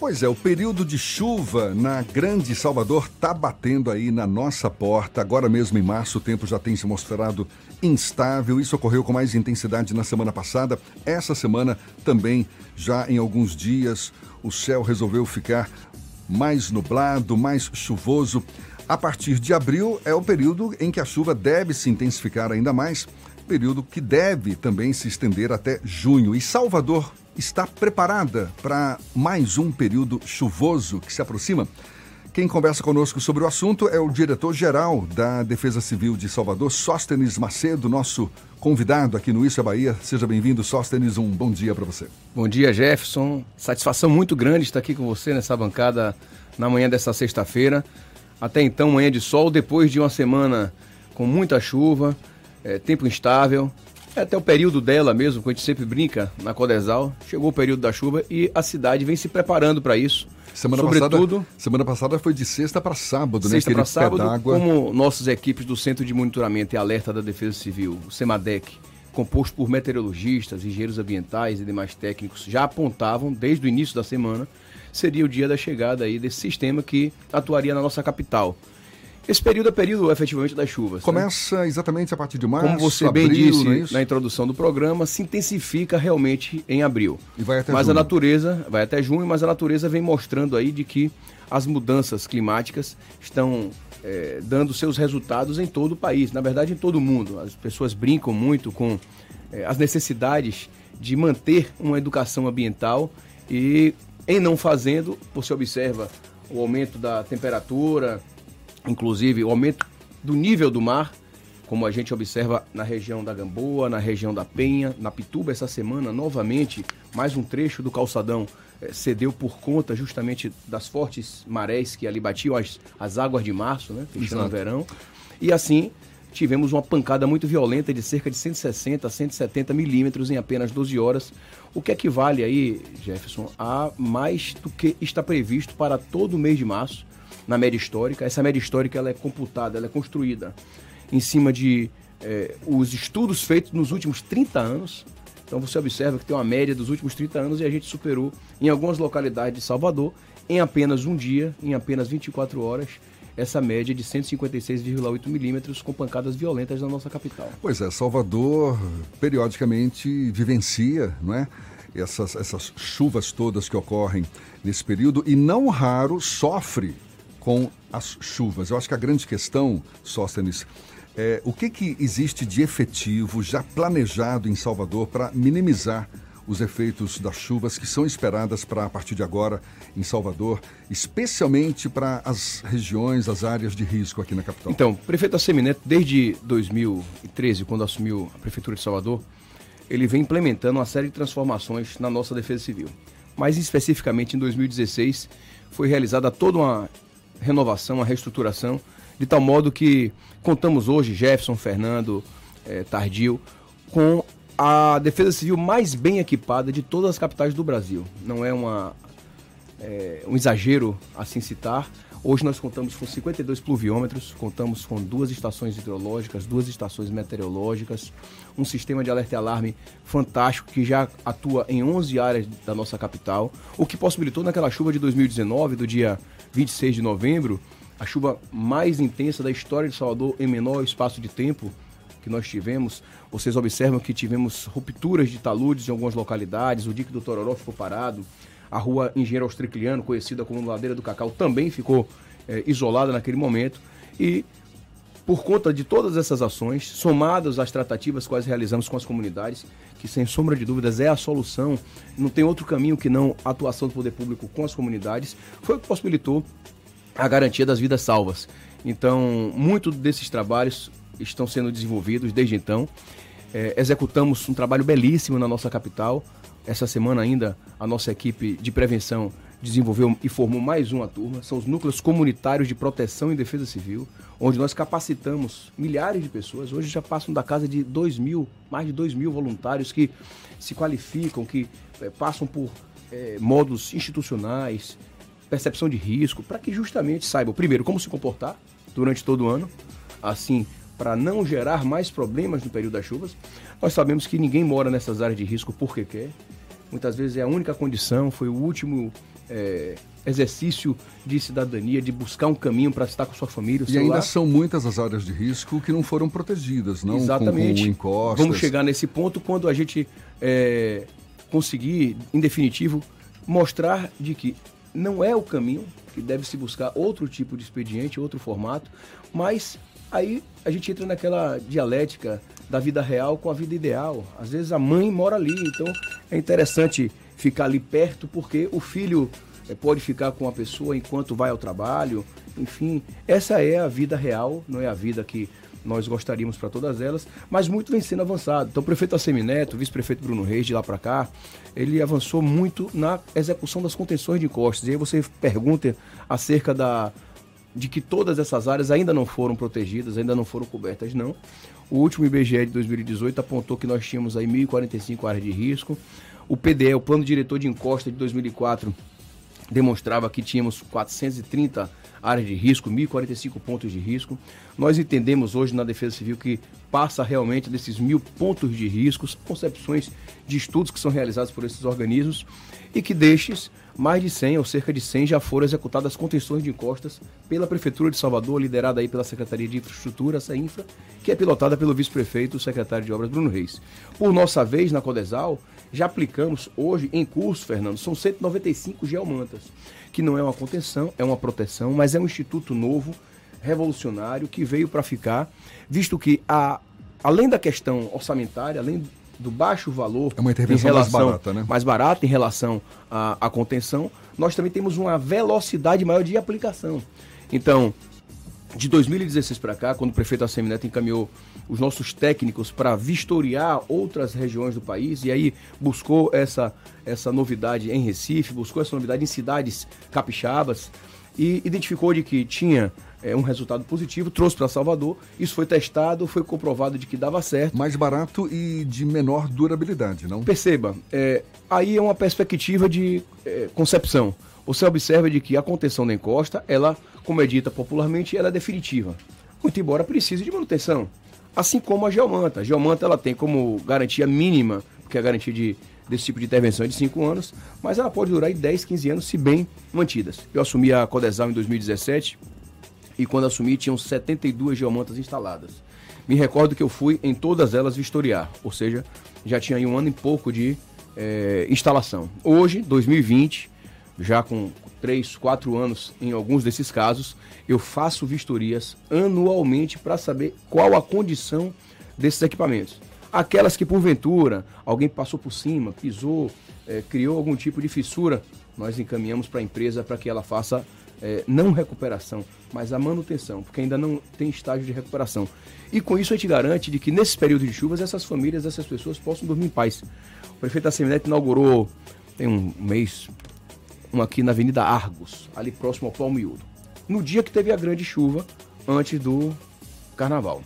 Pois é, o período de chuva na Grande Salvador está batendo aí na nossa porta. Agora mesmo em março o tempo já tem se mostrado instável. Isso ocorreu com mais intensidade na semana passada. Essa semana também, já em alguns dias, o céu resolveu ficar mais nublado, mais chuvoso. A partir de abril é o período em que a chuva deve se intensificar ainda mais, período que deve também se estender até junho. E Salvador está preparada para mais um período chuvoso que se aproxima? Quem conversa conosco sobre o assunto é o diretor-geral da Defesa Civil de Salvador, Sóstenes Macedo, nosso convidado aqui no Isso é Bahia. Seja bem-vindo, Sóstenes. Um bom dia para você. Bom dia, Jefferson. Satisfação muito grande estar aqui com você nessa bancada na manhã dessa sexta-feira. Até então, manhã de sol, depois de uma semana com muita chuva, é, tempo instável. É até o período dela mesmo, que a gente sempre brinca na Codesal. Chegou o período da chuva e a cidade vem se preparando para isso. Semana Sobretudo, passada, semana passada foi de sexta para sábado, né? Sexta para sábado, como nossas equipes do Centro de Monitoramento e Alerta da Defesa Civil, o CEMADEC, composto por meteorologistas, engenheiros ambientais e demais técnicos, já apontavam desde o início da semana, seria o dia da chegada aí desse sistema que atuaria na nossa capital. Esse período é período efetivamente das chuvas. Né? Começa né? exatamente a partir de março. Como você abril, bem disse é na introdução do programa, se intensifica realmente em abril. E vai até mas junho. a natureza, vai até junho, mas a natureza vem mostrando aí de que as mudanças climáticas estão é, dando seus resultados em todo o país, na verdade em todo o mundo. As pessoas brincam muito com é, as necessidades de manter uma educação ambiental e em não fazendo, você observa o aumento da temperatura, inclusive o aumento do nível do mar, como a gente observa na região da Gamboa, na região da Penha, na Pituba essa semana, novamente, mais um trecho do calçadão eh, cedeu por conta justamente das fortes marés que ali batiam as, as águas de março, né, fechando o verão. E assim, tivemos uma pancada muito violenta de cerca de 160 a 170 milímetros em apenas 12 horas, o que equivale aí, Jefferson, a mais do que está previsto para todo o mês de março na média histórica. Essa média histórica ela é computada, ela é construída em cima de é, os estudos feitos nos últimos 30 anos. Então você observa que tem uma média dos últimos 30 anos e a gente superou em algumas localidades de Salvador, em apenas um dia, em apenas 24 horas, essa média de 156,8 milímetros com pancadas violentas na nossa capital. Pois é, Salvador periodicamente vivencia, não é? Essas, essas chuvas todas que ocorrem nesse período e não raro sofre com as chuvas. Eu acho que a grande questão, Sóstenes, é o que, que existe de efetivo já planejado em Salvador para minimizar os efeitos das chuvas que são esperadas para a partir de agora em Salvador, especialmente para as regiões, as áreas de risco aqui na capital? Então, prefeito Assemineto, desde 2013, quando assumiu a prefeitura de Salvador, ele vem implementando uma série de transformações na nossa defesa civil. Mais especificamente em 2016, foi realizada toda uma renovação, uma reestruturação, de tal modo que contamos hoje, Jefferson, Fernando, eh, Tardio, com a defesa civil mais bem equipada de todas as capitais do Brasil. Não é uma, é, um exagero assim citar. Hoje nós contamos com 52 pluviômetros, contamos com duas estações hidrológicas, duas estações meteorológicas, um sistema de alerta e alarme fantástico que já atua em 11 áreas da nossa capital, o que possibilitou naquela chuva de 2019, do dia 26 de novembro, a chuva mais intensa da história de Salvador em menor espaço de tempo que nós tivemos. Vocês observam que tivemos rupturas de taludes em algumas localidades, o dique do Tororó ficou parado, a rua Engenheiro Austricliano, conhecida como Ladeira do Cacau, também ficou é, isolada naquele momento. E por conta de todas essas ações, somadas às tratativas quais realizamos com as comunidades, que sem sombra de dúvidas é a solução, não tem outro caminho que não a atuação do poder público com as comunidades, foi o que possibilitou a garantia das vidas salvas. Então, muito desses trabalhos estão sendo desenvolvidos desde então. É, executamos um trabalho belíssimo na nossa capital. Essa semana ainda a nossa equipe de prevenção desenvolveu e formou mais uma turma. São os núcleos comunitários de proteção e defesa civil, onde nós capacitamos milhares de pessoas. Hoje já passam da casa de 2 mil, mais de 2 mil voluntários que se qualificam, que é, passam por é, modos institucionais, percepção de risco, para que justamente saibam, primeiro, como se comportar durante todo o ano, assim, para não gerar mais problemas no período das chuvas. Nós sabemos que ninguém mora nessas áreas de risco porque quer. Muitas vezes é a única condição, foi o último é, exercício de cidadania, de buscar um caminho para estar com sua família. e ainda são muitas as áreas de risco que não foram protegidas, não Exatamente. Com, com encostas. Vamos chegar nesse ponto quando a gente é, conseguir, em definitivo, mostrar de que não é o caminho, que deve se buscar outro tipo de expediente, outro formato, mas aí a gente entra naquela dialética da vida real com a vida ideal. Às vezes a mãe mora ali, então é interessante ficar ali perto porque o filho é, pode ficar com a pessoa enquanto vai ao trabalho. Enfim, essa é a vida real, não é a vida que nós gostaríamos para todas elas, mas muito vem sendo avançado. Então, o prefeito Assemineto, o vice-prefeito Bruno Reis, de lá para cá, ele avançou muito na execução das contenções de costas. E aí você pergunta acerca da, de que todas essas áreas ainda não foram protegidas, ainda não foram cobertas, não. O último IBGE de 2018 apontou que nós tínhamos aí 1.045 áreas de risco. O PDE, o Plano Diretor de Encosta de 2004, demonstrava que tínhamos 430 áreas de risco, 1.045 pontos de risco. Nós entendemos hoje na Defesa Civil que passa realmente desses mil pontos de riscos, concepções de estudos que são realizados por esses organismos e que destes, mais de 100 ou cerca de 100 já foram executadas contenções de encostas pela Prefeitura de Salvador, liderada aí pela Secretaria de Infraestrutura, essa infra, que é pilotada pelo vice-prefeito, o secretário de Obras Bruno Reis. Por nossa vez, na Codesal, já aplicamos hoje em curso, Fernando, são 195 geomantas, que não é uma contenção, é uma proteção, mas é um instituto novo, revolucionário, que veio para ficar, visto que a, além da questão orçamentária, além do baixo valor é uma intervenção relação, mais barata, né? mais barata em relação à, à contenção, nós também temos uma velocidade maior de aplicação. Então, de 2016 para cá, quando o prefeito Assemineto encaminhou os nossos técnicos para vistoriar outras regiões do país e aí buscou essa, essa novidade em Recife, buscou essa novidade em cidades capixabas e identificou de que tinha é, um resultado positivo, trouxe para Salvador, isso foi testado, foi comprovado de que dava certo. Mais barato e de menor durabilidade, não? Perceba, é, aí é uma perspectiva de é, concepção. Você observa de que a contenção da encosta, ela, como é dita popularmente, ela é definitiva. Muito embora precise de manutenção. Assim como a geomanta. A geomanta ela tem como garantia mínima, porque a garantia de, desse tipo de intervenção é de 5 anos, mas ela pode durar 10, 15 anos se bem mantidas. Eu assumi a Codesal em 2017 e quando assumi tinham 72 geomantas instaladas. Me recordo que eu fui em todas elas vistoriar, ou seja, já tinha aí um ano e pouco de é, instalação. Hoje, 2020, já com 3, 4 anos em alguns desses casos, eu faço vistorias anualmente para saber qual a condição desses equipamentos. Aquelas que, porventura, alguém passou por cima, pisou, é, criou algum tipo de fissura, nós encaminhamos para a empresa para que ela faça é, não recuperação, mas a manutenção, porque ainda não tem estágio de recuperação. E com isso a gente garante de que nesses períodos de chuvas essas famílias, essas pessoas possam dormir em paz. O prefeito da Semineto inaugurou, tem um mês, um aqui na Avenida Argos, ali próximo ao Palmiúdo. No dia que teve a grande chuva, antes do carnaval.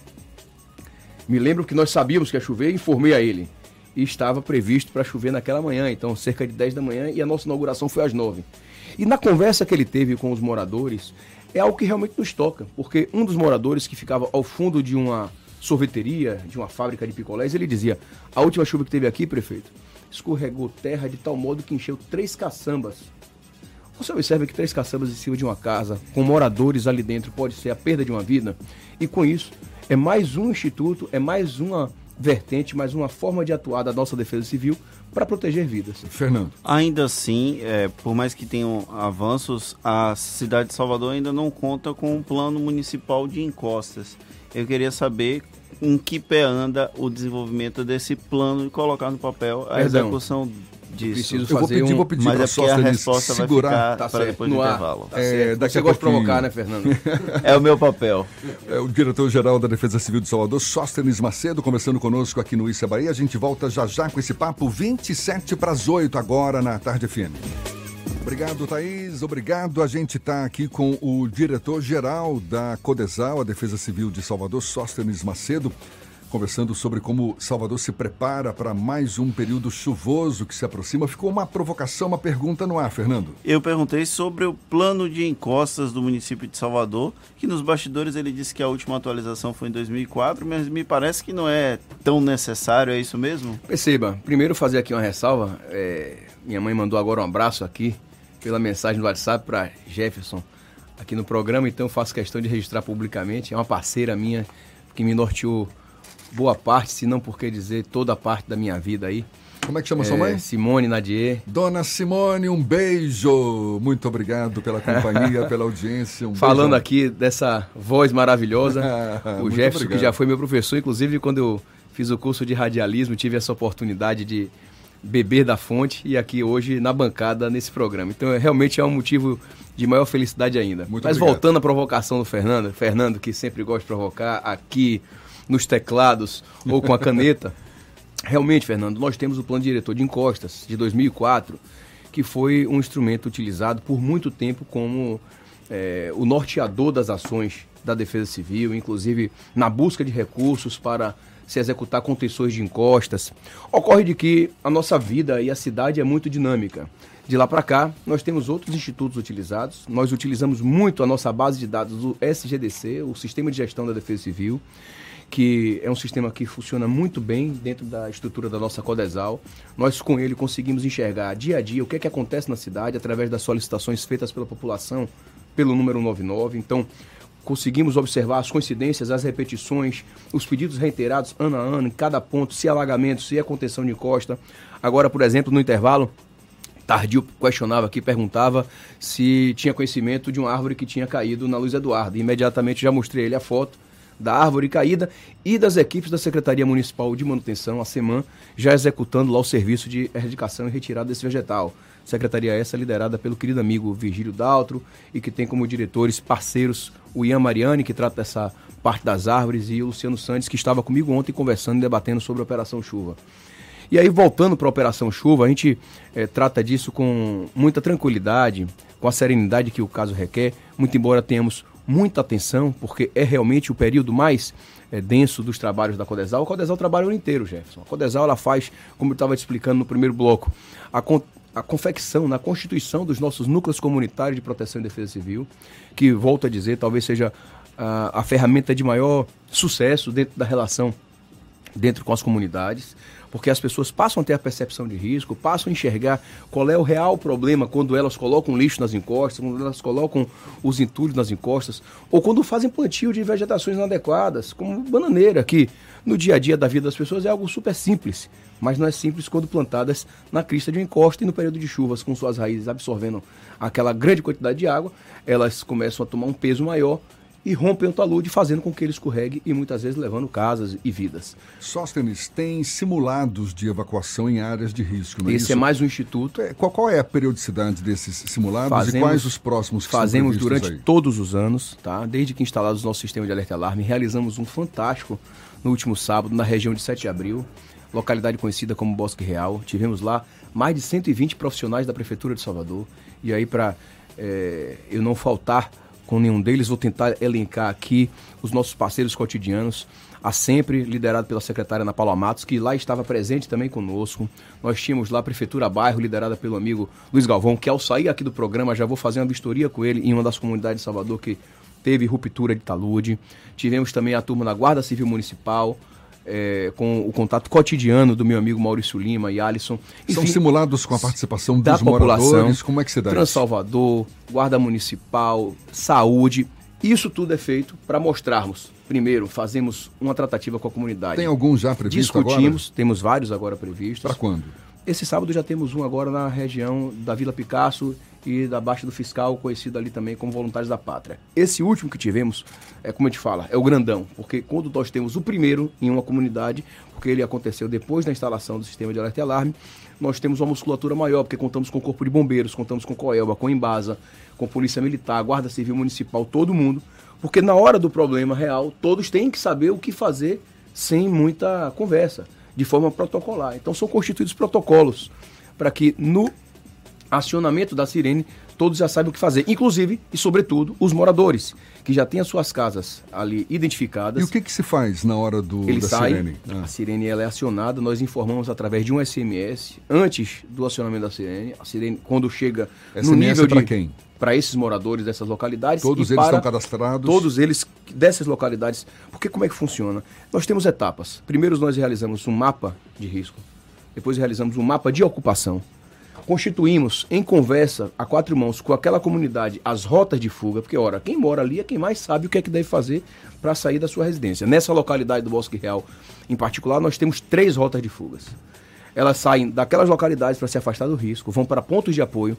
Me lembro que nós sabíamos que ia chover, informei a ele. E estava previsto para chover naquela manhã, então cerca de 10 da manhã, e a nossa inauguração foi às 9. E na conversa que ele teve com os moradores, é algo que realmente nos toca, porque um dos moradores que ficava ao fundo de uma sorveteria, de uma fábrica de picolés, ele dizia: A última chuva que teve aqui, prefeito, escorregou terra de tal modo que encheu três caçambas. Você observa que três caçambas em cima de uma casa, com moradores ali dentro, pode ser a perda de uma vida? E com isso, é mais um instituto, é mais uma vertente, mais uma forma de atuar da nossa defesa civil para proteger vidas. Fernando. Ainda assim, é, por mais que tenham avanços, a cidade de Salvador ainda não conta com um plano municipal de encostas. Eu queria saber em que pé anda o desenvolvimento desse plano e colocar no papel a Perdão. execução disso. Eu vou pedir, um... vou pedir Mas é porque a resposta segurar. vai ficar tá para depois do intervalo. Tá é, daqui Você gosta de provocar, né, Fernando? é o meu papel. É o diretor-geral da Defesa Civil de Salvador, Sóstenes Macedo, conversando conosco aqui no Issa Bahia. A gente volta já já com esse papo 27 para as 8 agora na Tarde FM. Obrigado, Thaís. Obrigado. A gente está aqui com o diretor-geral da Codesal, a Defesa Civil de Salvador, Sóstenes Macedo conversando sobre como Salvador se prepara para mais um período chuvoso que se aproxima. Ficou uma provocação, uma pergunta no ar, Fernando. Eu perguntei sobre o plano de encostas do município de Salvador, que nos bastidores ele disse que a última atualização foi em 2004, mas me parece que não é tão necessário, é isso mesmo? Perceba, primeiro fazer aqui uma ressalva. É, minha mãe mandou agora um abraço aqui pela mensagem do WhatsApp para Jefferson aqui no programa, então faço questão de registrar publicamente. É uma parceira minha que me norteou boa parte, se não por que dizer toda a parte da minha vida aí. Como é que chama é, sua mãe? Simone Nadier. Dona Simone, um beijo. Muito obrigado pela companhia, pela audiência. Um Falando aqui dessa voz maravilhosa, o Jefferson, obrigado. que já foi meu professor, inclusive quando eu fiz o curso de radialismo, tive essa oportunidade de beber da fonte e aqui hoje na bancada nesse programa. Então, é, realmente é um motivo de maior felicidade ainda. Muito Mas obrigado. voltando à provocação do Fernando, Fernando que sempre gosta de provocar aqui nos teclados ou com a caneta. Realmente, Fernando, nós temos o plano diretor de encostas de 2004, que foi um instrumento utilizado por muito tempo como é, o norteador das ações da Defesa Civil, inclusive na busca de recursos para se executar contenções de encostas. Ocorre de que a nossa vida e a cidade é muito dinâmica. De lá para cá, nós temos outros institutos utilizados. Nós utilizamos muito a nossa base de dados do SGDC, o Sistema de Gestão da Defesa Civil que é um sistema que funciona muito bem dentro da estrutura da nossa Codesal. Nós, com ele, conseguimos enxergar dia a dia o que é que acontece na cidade através das solicitações feitas pela população pelo número 99. Então, conseguimos observar as coincidências, as repetições, os pedidos reiterados ano a ano, em cada ponto, se alagamento, se é contenção de costa. Agora, por exemplo, no intervalo, Tardio questionava aqui, perguntava se tinha conhecimento de uma árvore que tinha caído na Luz Eduardo. Imediatamente já mostrei ele a foto da árvore caída e das equipes da Secretaria Municipal de Manutenção, a SEMAN, já executando lá o serviço de erradicação e retirada desse vegetal. Secretaria essa liderada pelo querido amigo Virgílio Daltro e que tem como diretores parceiros o Ian Mariani, que trata dessa parte das árvores, e o Luciano Santos, que estava comigo ontem conversando e debatendo sobre a Operação Chuva. E aí, voltando para a Operação Chuva, a gente é, trata disso com muita tranquilidade, com a serenidade que o caso requer, muito embora tenhamos muita atenção, porque é realmente o período mais é, denso dos trabalhos da Codesal. A Codesal trabalha o ano inteiro, Jefferson. A Codesal ela faz, como eu estava te explicando no primeiro bloco, a, a confecção, na constituição dos nossos núcleos comunitários de proteção e defesa civil, que, volto a dizer, talvez seja a, a ferramenta de maior sucesso dentro da relação dentro com as comunidades porque as pessoas passam a ter a percepção de risco, passam a enxergar qual é o real problema quando elas colocam lixo nas encostas, quando elas colocam os entulhos nas encostas, ou quando fazem plantio de vegetações inadequadas, como bananeira, que no dia a dia da vida das pessoas é algo super simples, mas não é simples quando plantadas na crista de uma encosta e no período de chuvas, com suas raízes absorvendo aquela grande quantidade de água, elas começam a tomar um peso maior e rompem o talude, fazendo com que ele escorregue e muitas vezes levando casas e vidas. Sóstenes, tem simulados de evacuação em áreas de risco, não é Esse isso? é mais um instituto. É, qual, qual, é a periodicidade desses simulados fazemos, e quais os próximos que Fazemos durante aí? todos os anos, tá? Desde que instalados o nosso sistema de alerta e alarme, realizamos um fantástico no último sábado, na região de 7 de abril, localidade conhecida como Bosque Real. Tivemos lá mais de 120 profissionais da Prefeitura de Salvador. E aí, para é, eu não faltar com nenhum deles. Vou tentar elencar aqui os nossos parceiros cotidianos, a sempre liderado pela secretária Ana Paula Matos, que lá estava presente também conosco. Nós tínhamos lá a Prefeitura Bairro, liderada pelo amigo Luiz Galvão, que ao sair aqui do programa já vou fazer uma vistoria com ele em uma das comunidades de Salvador que teve ruptura de talude. Tivemos também a turma da Guarda Civil Municipal, é, com o contato cotidiano do meu amigo Maurício Lima e Alisson. Enfim, São simulados com a participação dos moradores? Como é que se dá Transalvador, Guarda Municipal, Saúde. Isso tudo é feito para mostrarmos. Primeiro, fazemos uma tratativa com a comunidade. Tem alguns já previstos Discutimos, agora? temos vários agora previstos. Para quando? Esse sábado já temos um agora na região da Vila Picasso e da Baixa do Fiscal, conhecido ali também como Voluntários da Pátria. Esse último que tivemos, é como a gente fala, é o grandão, porque quando nós temos o primeiro em uma comunidade, porque ele aconteceu depois da instalação do sistema de alerta e alarme, nós temos uma musculatura maior, porque contamos com o Corpo de Bombeiros, contamos com Coelba, com Embasa, com Polícia Militar, Guarda Civil Municipal, todo mundo, porque na hora do problema real, todos têm que saber o que fazer sem muita conversa, de forma protocolar. Então são constituídos protocolos para que no acionamento da sirene, todos já sabem o que fazer, inclusive e sobretudo os moradores, que já têm as suas casas ali identificadas. E o que, que se faz na hora do, Ele da sai, sirene? Ah. A sirene ela é acionada, nós informamos através de um SMS antes do acionamento da sirene. A sirene, quando chega SMS no nível é para de quem? para esses moradores dessas localidades. Todos eles estão cadastrados? Todos eles dessas localidades. Porque como é que funciona? Nós temos etapas. Primeiro nós realizamos um mapa de risco. Depois realizamos um mapa de ocupação constituímos em conversa a quatro mãos com aquela comunidade as rotas de fuga, porque, ora, quem mora ali é quem mais sabe o que é que deve fazer para sair da sua residência. Nessa localidade do Bosque Real, em particular, nós temos três rotas de fugas. Elas saem daquelas localidades para se afastar do risco, vão para pontos de apoio.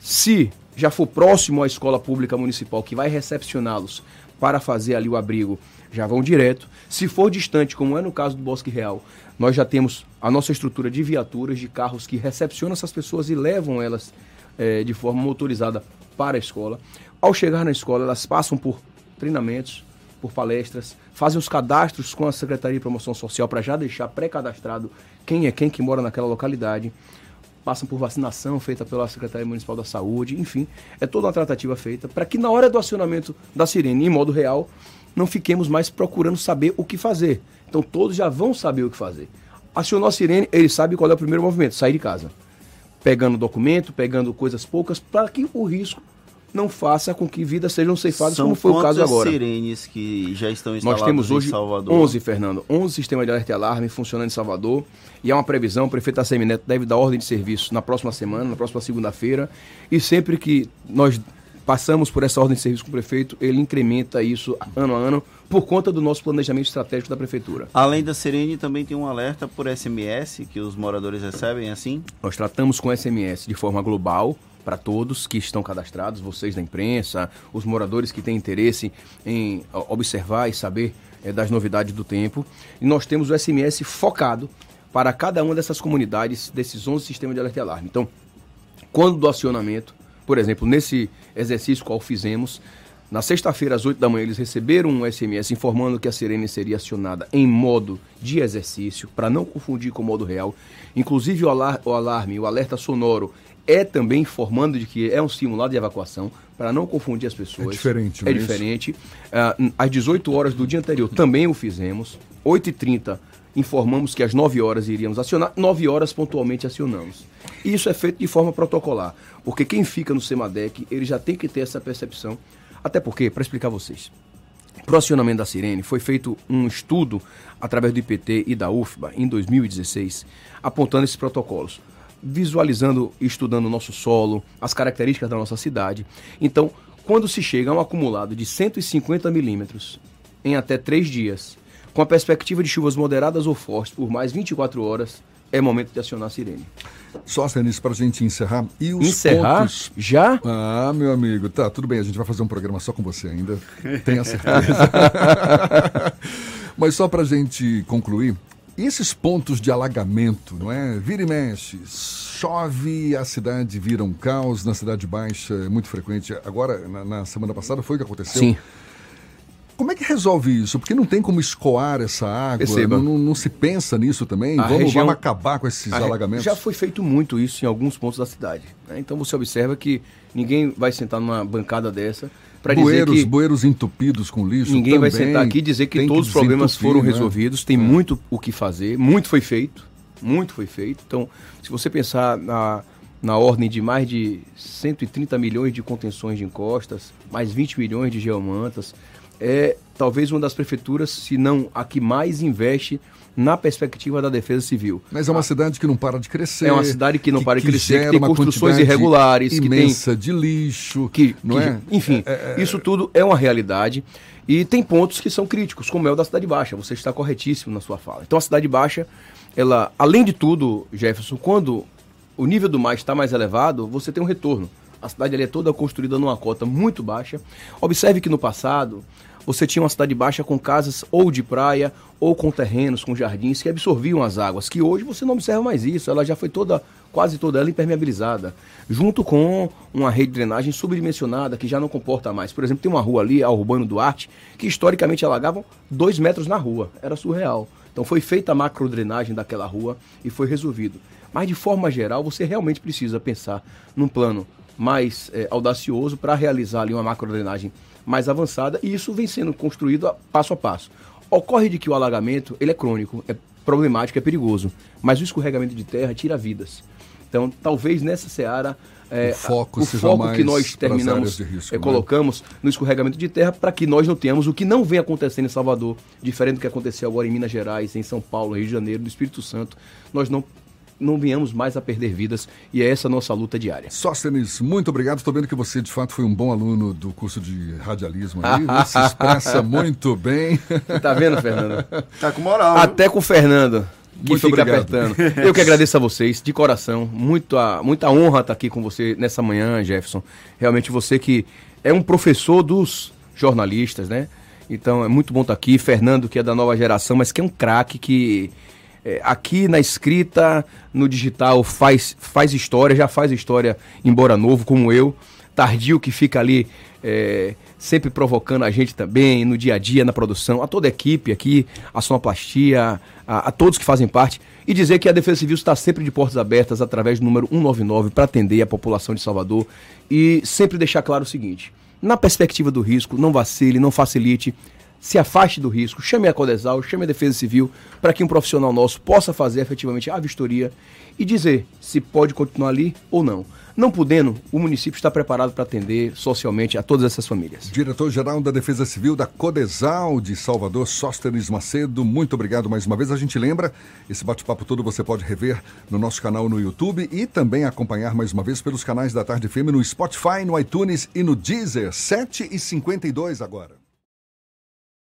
Se já for próximo à escola pública municipal que vai recepcioná-los para fazer ali o abrigo, já vão direto. Se for distante, como é no caso do Bosque Real, nós já temos a nossa estrutura de viaturas, de carros que recepcionam essas pessoas e levam elas é, de forma motorizada para a escola. Ao chegar na escola, elas passam por treinamentos, por palestras, fazem os cadastros com a Secretaria de Promoção Social para já deixar pré-cadastrado quem é quem que mora naquela localidade. Passam por vacinação feita pela Secretaria Municipal da Saúde, enfim, é toda uma tratativa feita para que na hora do acionamento da sirene, em modo real, não fiquemos mais procurando saber o que fazer. Então todos já vão saber o que fazer. Acionou a sirene, ele sabe qual é o primeiro movimento, sair de casa. Pegando documento, pegando coisas poucas, para que o risco não faça com que vidas sejam ceifadas, São como foi o caso agora. sirenes que já estão instaladas Nós temos hoje em Salvador? 11, Fernando, 11 sistemas de alerta e alarme funcionando em Salvador. E há uma previsão, o prefeito Assemineto deve dar ordem de serviço na próxima semana, na próxima segunda-feira. E sempre que nós passamos por essa ordem de serviço com o prefeito, ele incrementa isso ano a ano por conta do nosso planejamento estratégico da prefeitura. Além da Sirene, também tem um alerta por SMS que os moradores recebem assim? Nós tratamos com SMS de forma global para todos que estão cadastrados, vocês da imprensa, os moradores que têm interesse em observar e saber é, das novidades do tempo. E nós temos o SMS focado para cada uma dessas comunidades, desses 11 sistemas de alerta e alarme. Então, quando do acionamento, por exemplo, nesse exercício qual fizemos, na sexta-feira, às 8 da manhã, eles receberam um SMS informando que a sirene seria acionada em modo de exercício, para não confundir com o modo real. Inclusive, o, alar o alarme, o alerta sonoro, é também informando de que é um simulado de evacuação, para não confundir as pessoas. É diferente, É, é diferente. Uh, às 18 horas do dia anterior também o fizemos. 8h30 informamos que às 9 horas iríamos acionar, 9 horas pontualmente acionamos. Isso é feito de forma protocolar, porque quem fica no SEMADEC, ele já tem que ter essa percepção. Até porque, para explicar a vocês, para o acionamento da Sirene foi feito um estudo através do IPT e da UFBA em 2016, apontando esses protocolos, visualizando e estudando o nosso solo, as características da nossa cidade. Então, quando se chega a um acumulado de 150 milímetros em até três dias, com a perspectiva de chuvas moderadas ou fortes por mais 24 horas, é momento de acionar a sirene. Só, Senis, para a gente encerrar. E os encerrar? pontos... Já? Ah, meu amigo, tá, tudo bem, a gente vai fazer um programa só com você ainda, tenha certeza. Mas só para a gente concluir, esses pontos de alagamento, não é? Vira e mexe, chove, a cidade vira um caos, na Cidade Baixa é muito frequente. Agora, na, na semana passada, foi o que aconteceu. Sim. Como é que resolve isso? Porque não tem como escoar essa água, não, não, não, se pensa nisso também. Vamos, região, vamos, acabar com esses alagamentos? Já foi feito muito isso em alguns pontos da cidade. Né? Então você observa que ninguém vai sentar numa bancada dessa para dizer que bueiros entupidos com lixo. Ninguém vai sentar aqui e dizer que todos que os problemas foram né? resolvidos. Tem é. muito o que fazer, muito foi feito, muito foi feito. Então, se você pensar na na ordem de mais de 130 milhões de contenções de encostas, mais 20 milhões de geomantas, é talvez uma das prefeituras, se não a que mais investe na perspectiva da defesa civil. Mas é uma cidade que não para de crescer. É uma cidade que não que, para de crescer, que, tem construções irregulares, imensa que tem de lixo, que, não que, é? Enfim, é, é, isso tudo é uma realidade e tem pontos que são críticos, como é o da cidade baixa. Você está corretíssimo na sua fala. Então a cidade baixa, ela, além de tudo, Jefferson, quando o nível do mar está mais elevado, você tem um retorno. A cidade ali é toda construída numa cota muito baixa. Observe que no passado você tinha uma cidade baixa com casas ou de praia ou com terrenos, com jardins que absorviam as águas, que hoje você não observa mais isso, ela já foi toda, quase toda ela impermeabilizada, junto com uma rede de drenagem subdimensionada que já não comporta mais. Por exemplo, tem uma rua ali, a Urbano Duarte, que historicamente alagavam dois metros na rua, era surreal. Então foi feita a macro drenagem daquela rua e foi resolvido. Mas de forma geral, você realmente precisa pensar num plano mais é, audacioso para realizar ali uma macro drenagem mais avançada e isso vem sendo construído a, passo a passo. Ocorre de que o alagamento ele é crônico, é problemático, é perigoso, mas o escorregamento de terra tira vidas. Então, talvez nessa seara é, o foco, o foco que nós terminamos, risco, é, né? colocamos no escorregamento de terra para que nós não tenhamos o que não vem acontecendo em Salvador, diferente do que aconteceu agora em Minas Gerais, em São Paulo, Rio de Janeiro, no Espírito Santo. Nós não não venhamos mais a perder vidas e é essa a nossa luta diária. Sóstenes, muito obrigado. Estou vendo que você de fato foi um bom aluno do curso de radialismo aí. Você se expressa muito bem. Tá vendo, Fernando? Tá com moral. Até com o Fernando. Que Muito fica obrigado. apertando. Eu que agradeço a vocês, de coração. Muita, muita honra estar aqui com você nessa manhã, Jefferson. Realmente você que é um professor dos jornalistas, né? Então é muito bom estar aqui. Fernando, que é da nova geração, mas que é um craque que é, aqui na escrita, no digital, faz, faz história, já faz história, embora novo, como eu. Tardio, que fica ali é, sempre provocando a gente também, no dia a dia, na produção, a toda a equipe aqui, a sonoplastia, a, a todos que fazem parte. E dizer que a Defesa Civil está sempre de portas abertas através do número 199 para atender a população de Salvador. E sempre deixar claro o seguinte: na perspectiva do risco, não vacile, não facilite se afaste do risco, chame a Codesal, chame a Defesa Civil, para que um profissional nosso possa fazer efetivamente a vistoria e dizer se pode continuar ali ou não. Não podendo, o município está preparado para atender socialmente a todas essas famílias. Diretor-geral da Defesa Civil da Codesal de Salvador, Sóstenes Macedo, muito obrigado mais uma vez. A gente lembra, esse bate-papo todo você pode rever no nosso canal no YouTube e também acompanhar mais uma vez pelos canais da Tarde FM no Spotify, no iTunes e no Deezer, 7h52 agora.